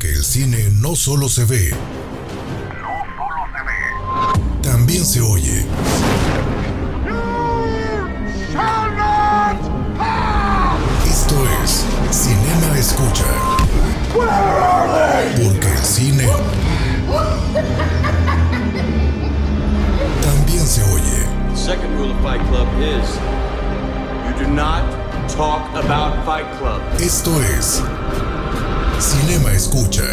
Porque el cine no solo se ve, también se oye. Esto es Cinema Escucha. Porque el cine también se oye. Second rule of Fight Club is you do not talk about Fight Club. Esto es Cinema Escucha.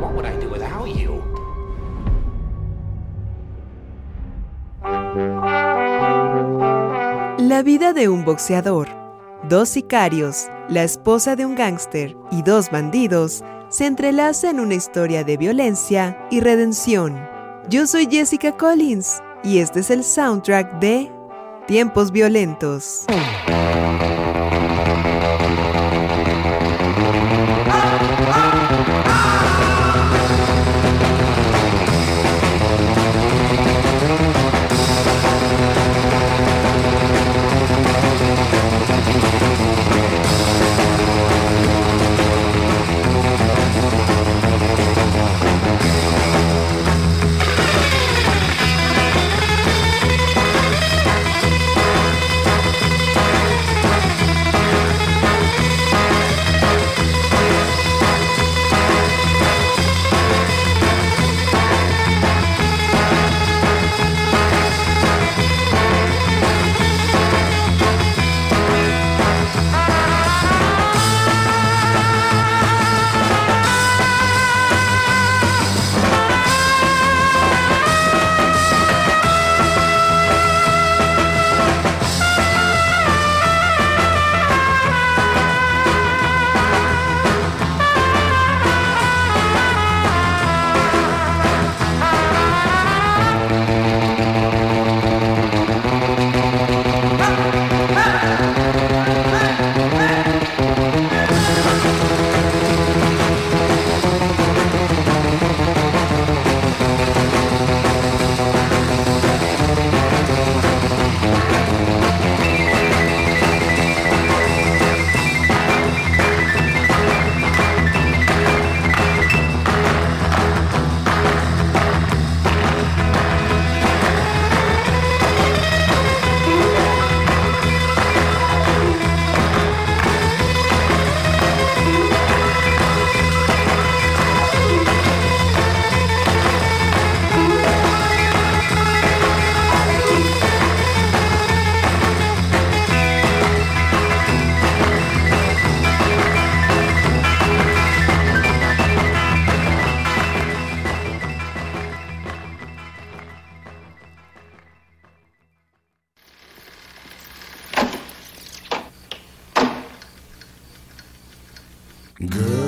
What would I do without you? La vida de un boxeador, dos sicarios, la esposa de un gángster y dos bandidos se entrelaza en una historia de violencia y redención. Yo soy Jessica Collins y este es el soundtrack de Tiempos Violentos. You'll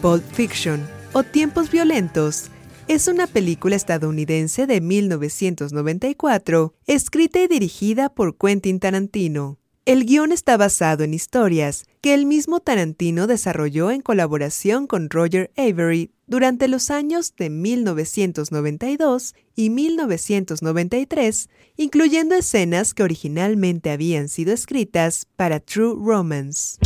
Pulp Fiction o Tiempos Violentos es una película estadounidense de 1994, escrita y dirigida por Quentin Tarantino. El guion está basado en historias que el mismo Tarantino desarrolló en colaboración con Roger Avery durante los años de 1992 y 1993, incluyendo escenas que originalmente habían sido escritas para True Romance.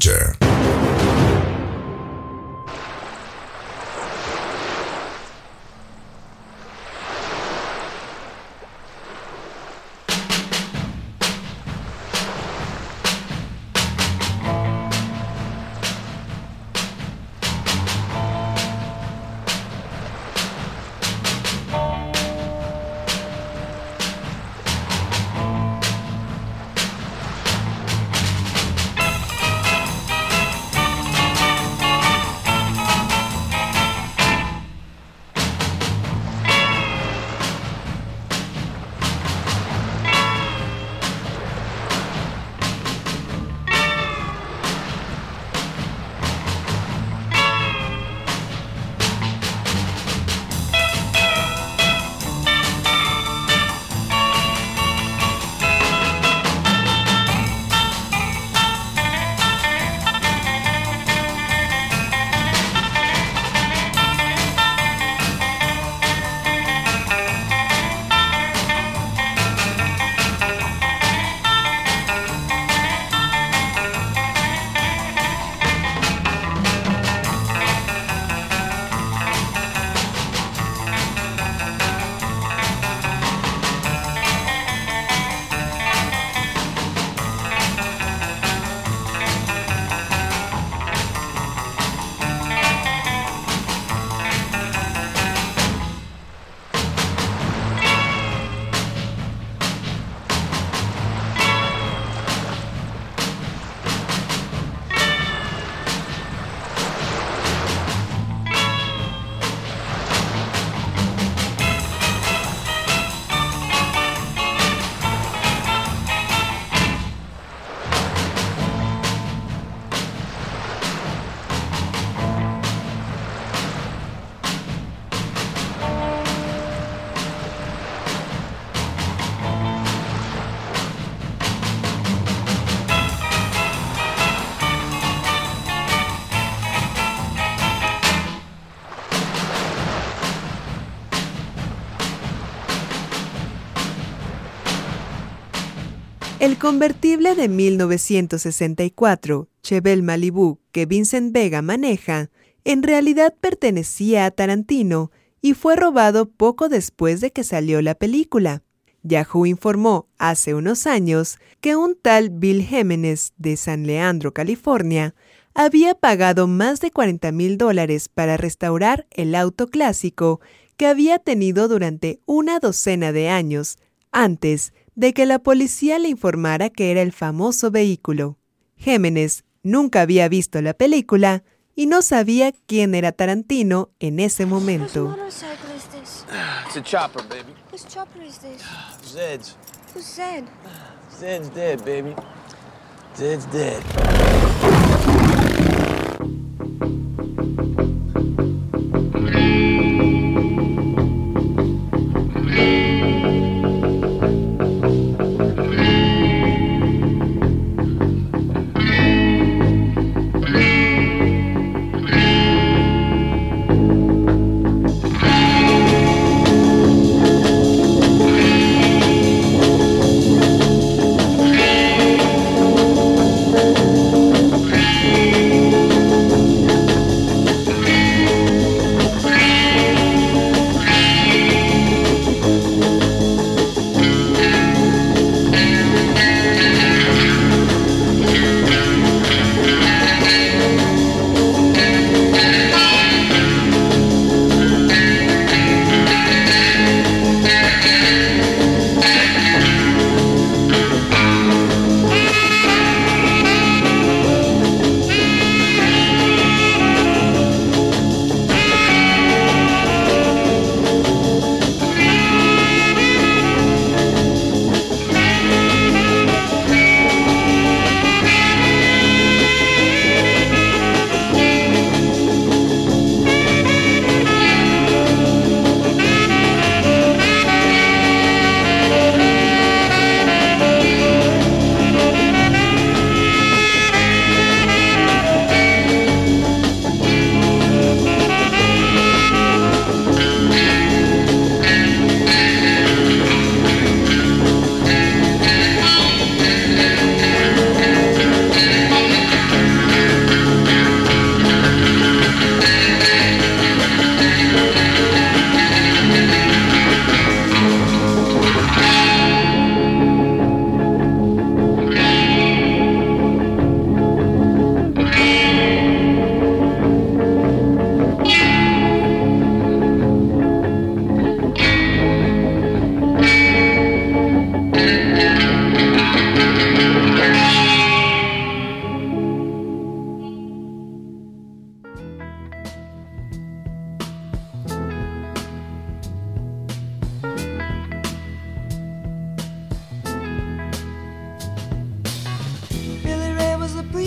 Soldier. Convertible de 1964, Chevelle Malibu, que Vincent Vega maneja, en realidad pertenecía a Tarantino y fue robado poco después de que salió la película. Yahoo informó hace unos años que un tal Bill Jiménez de San Leandro, California, había pagado más de 40 mil dólares para restaurar el auto clásico que había tenido durante una docena de años antes de que la policía le informara que era el famoso vehículo. Jiménez nunca había visto la película y no sabía quién era Tarantino en ese momento. this? It's a chopper, baby. Whose chopper is this? Zed's. Who's Zed? Zed's dead, baby. Zed's dead.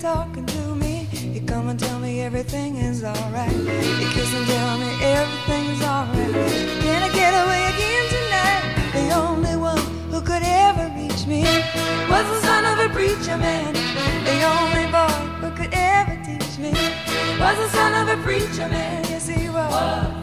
Talking to me, You come and tell me everything is alright. He kiss and tell me everything's alright. Can I get away again tonight? The only one who could ever reach me was the son of a preacher man. The only boy who could ever teach me was the son of a preacher man. Yes, he was.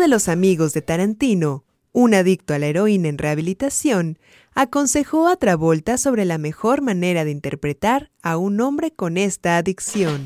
De los amigos de Tarantino, un adicto a la heroína en rehabilitación, aconsejó a Travolta sobre la mejor manera de interpretar a un hombre con esta adicción.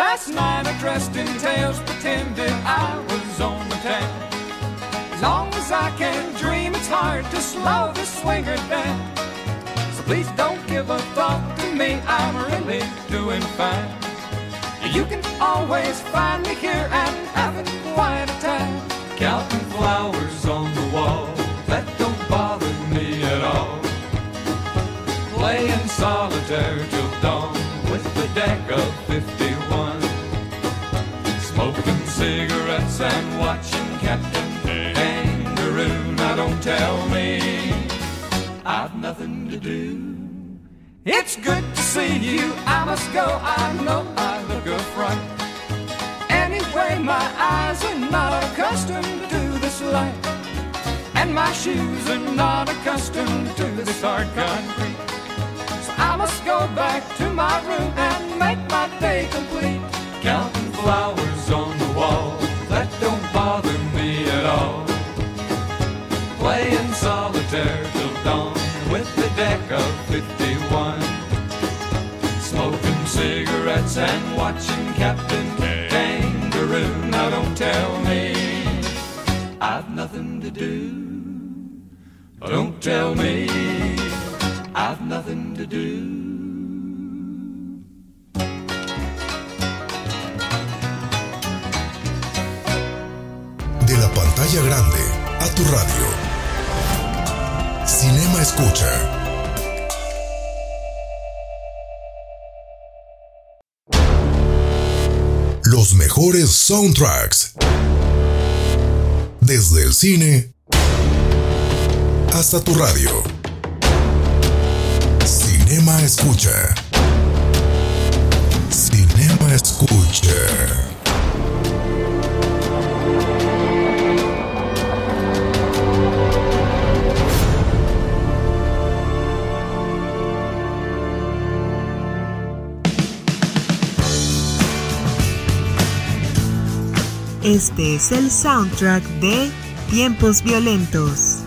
Last night I dressed in tails, pretended I was on the town. As long as I can dream, it's hard to slow the swinger down. So please don't give a thought to me, I'm really doing fine. You can always find me here at having quite a time. Counting flowers on the wall, that don't bother me at all. Playing solitaire till dawn with the deck of 50. Smoking cigarettes and watching Captain Kangaroo. Now don't tell me I've nothing to do. It's good to see you. I must go. I know I look a fright. Anyway, my eyes are not accustomed to this light, and my shoes are not accustomed to this hard concrete. So I must go back to my room and make my day complete. Counting flowers on the wall, that don't bother me at all. Playing solitaire till dawn with the deck of 51. Smoking cigarettes and watching Captain Kangaroo. Now don't tell me I've nothing to do. Don't tell me I've nothing to do. Los mejores soundtracks. Desde el cine hasta tu radio. Cinema Escucha. Cinema Escucha. Este es el soundtrack de Tiempos Violentos.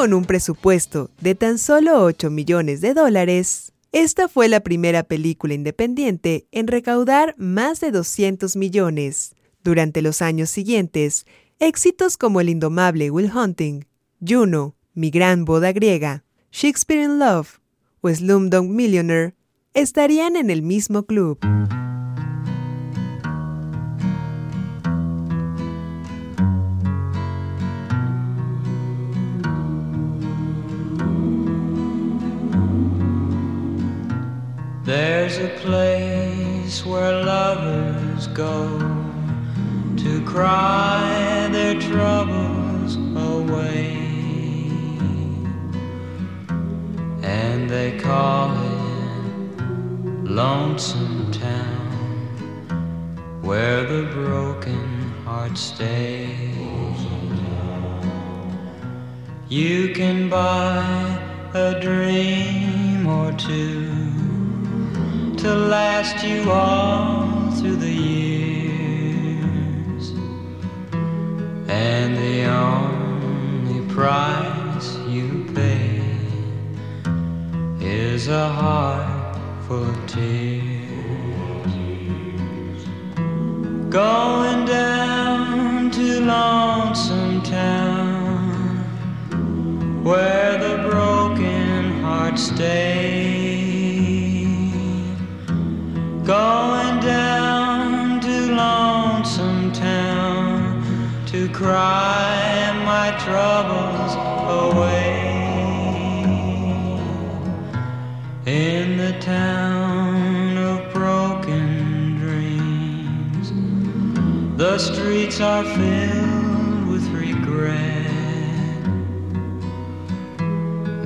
Con un presupuesto de tan solo 8 millones de dólares, esta fue la primera película independiente en recaudar más de 200 millones. Durante los años siguientes, éxitos como El indomable Will Hunting, Juno, Mi gran boda griega, Shakespeare in Love o Slumdog Millionaire estarían en el mismo club. There's a place where lovers go to cry their troubles away, and they call it Lonesome Town, where the broken heart stays. You can buy a dream or two to last you all through the years. And the only price you pay is a heart full of tears. Going down to Lonesome Town, where the broken hearts stay going down to Lonesome Town to cry my troubles away. In the town of broken dreams, the streets are filled with regret.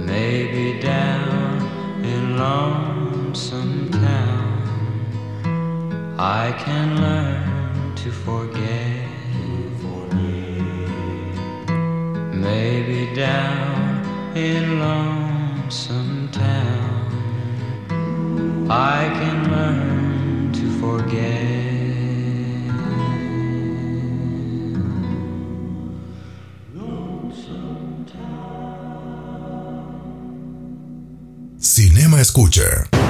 Maybe down in Lonesome I can learn to forget. Maybe down in lonesome town, I can learn to forget. Cinema Escucha.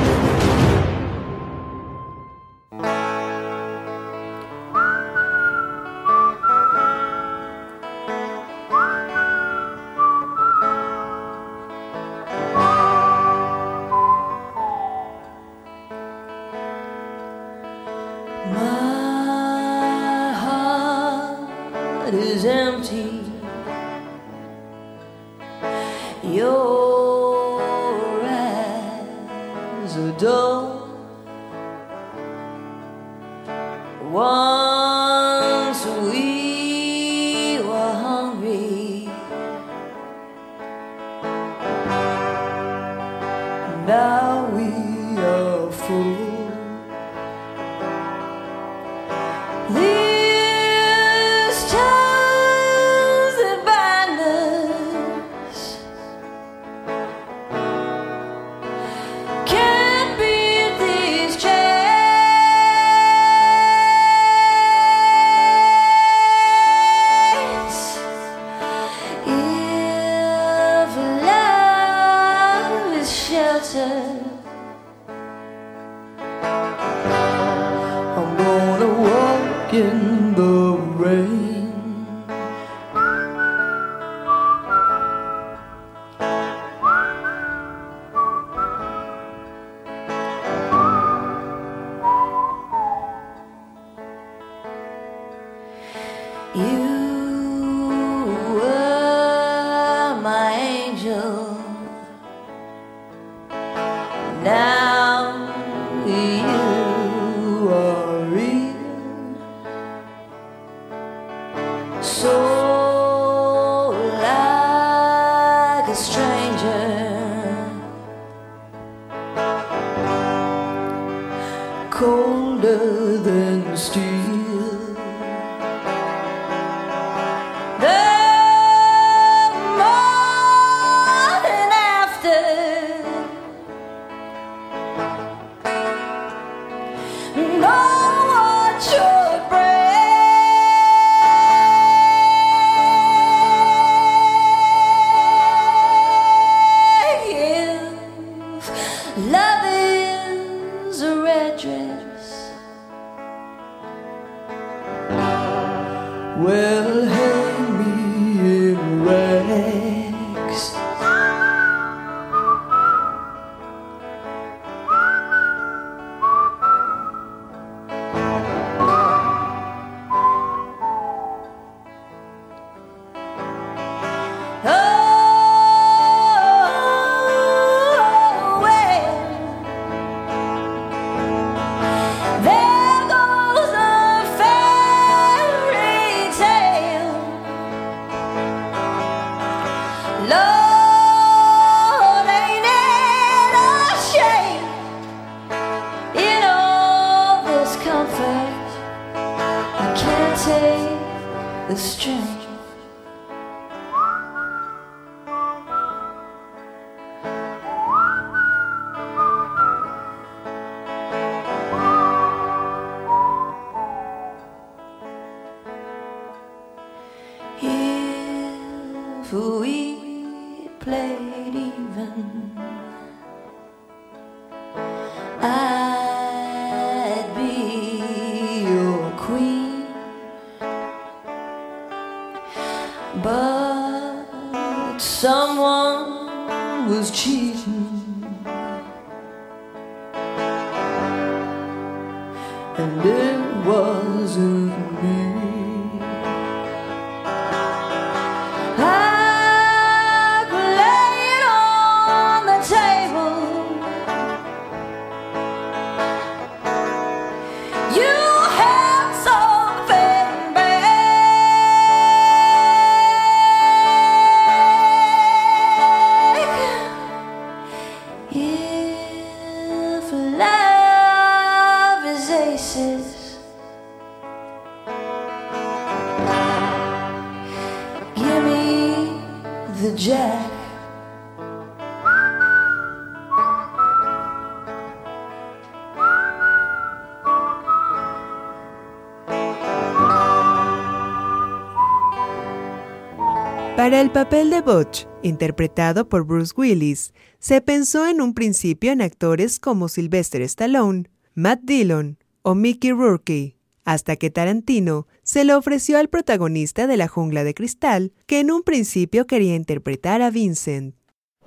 Para el papel de Butch, interpretado por Bruce Willis, se pensó en un principio en actores como Sylvester Stallone, Matt Dillon o Mickey Rourke, hasta que Tarantino se lo ofreció al protagonista de La Jungla de Cristal, que en un principio quería interpretar a Vincent.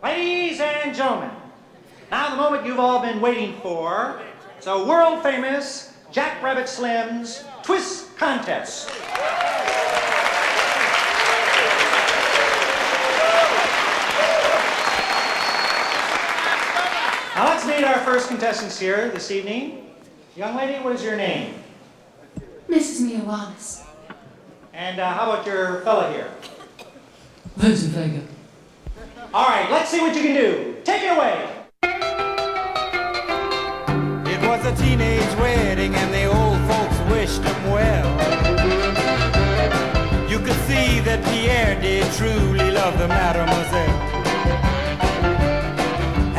Ladies and gentlemen, now the moment you've all been waiting for. It's world famous Jack Rabbit Slim's Twist Contest. Now let's meet our first contestants here this evening. Young lady, what is your name? Mrs. Mia Wallace. And uh, how about your fella here? Vincent Vega. All right, let's see what you can do. Take it away. It was a teenage wedding and the old folks wished him well. You could see that Pierre did truly love the mademoiselle.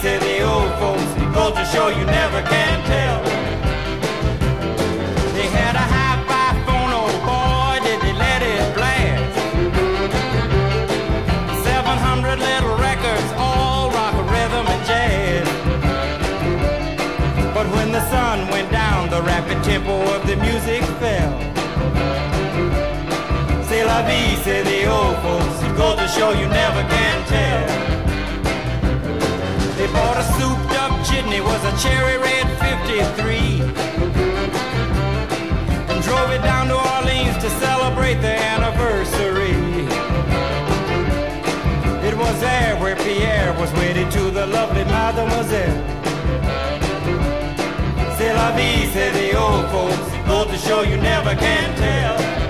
say the old folks. Goes to show you never can tell. They had a hi-fi phone, oh boy, did they let it blast. 700 little records, all rock, rhythm, and jazz. But when the sun went down, the rapid tempo of the music fell. C'est la vie, say the old folks. It goes to show you never can tell. Bought a souped up jitney, was a cherry red 53. And drove it down to Orleans to celebrate the anniversary. It was there where Pierre was wedded to the lovely mademoiselle. C'est la vie, say the old folks. Goes to show you never can tell.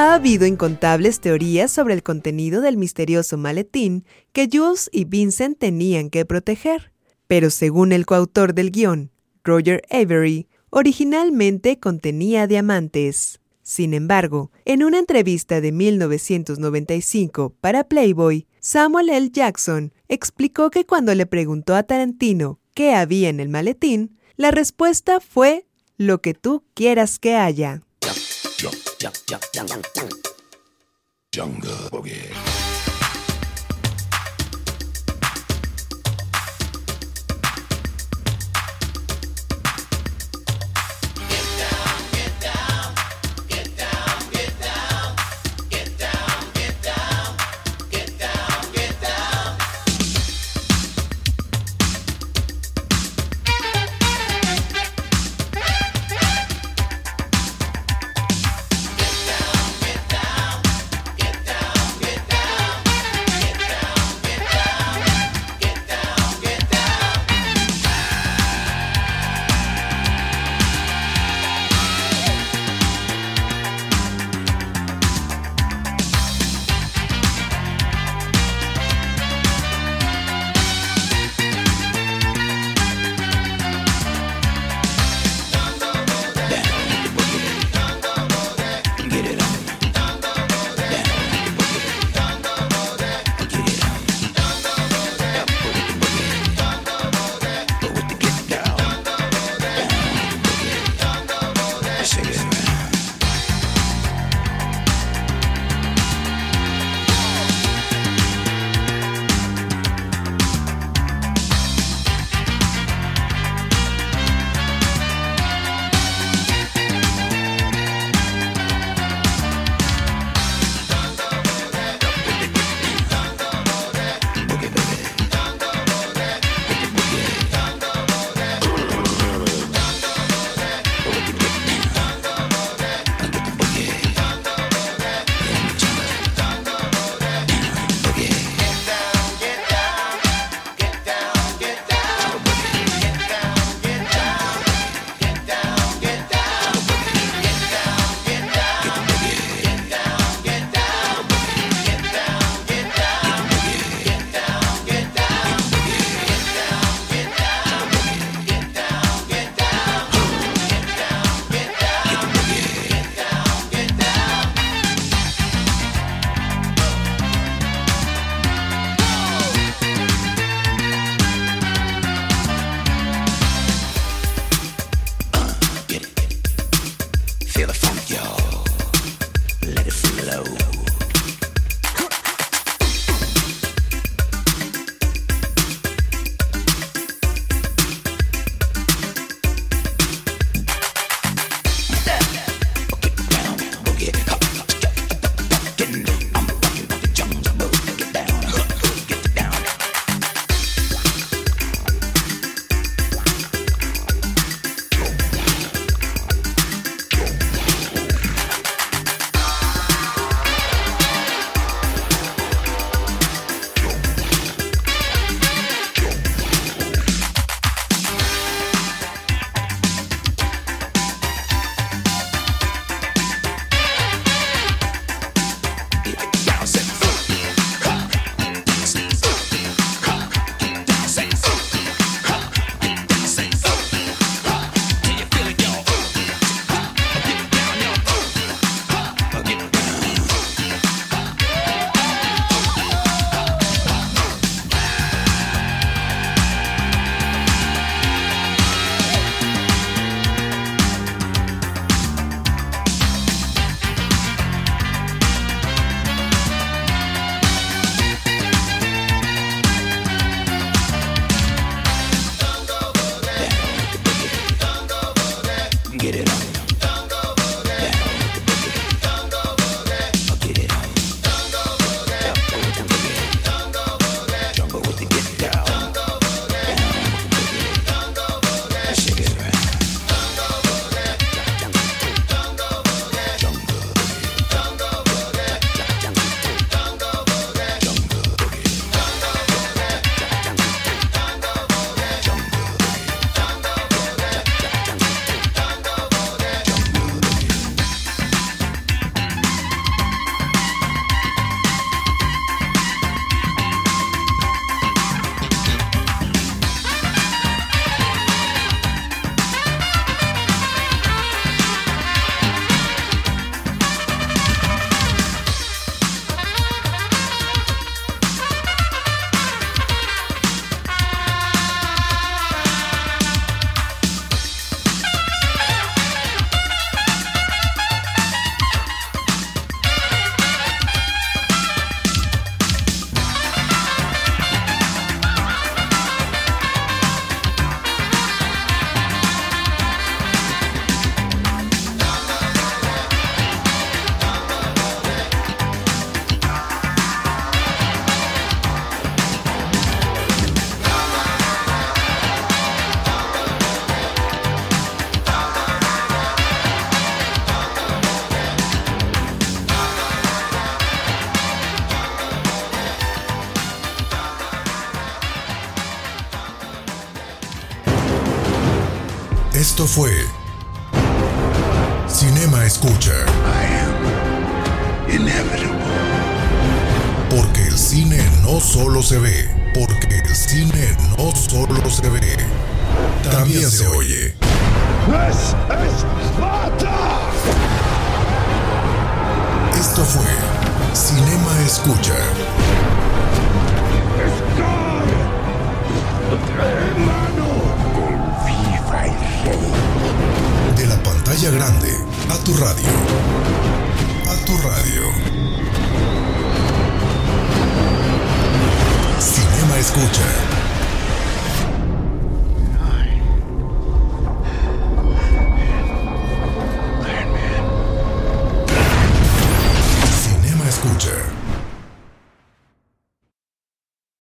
Ha habido incontables teorías sobre el contenido del misterioso maletín que Jules y Vincent tenían que proteger, pero según el coautor del guion, Roger Avery, originalmente contenía diamantes. Sin embargo, en una entrevista de 1995 para Playboy, Samuel L. Jackson explicó que cuando le preguntó a Tarantino qué había en el maletín, la respuesta fue lo que tú quieras que haya. Jungle Boogie.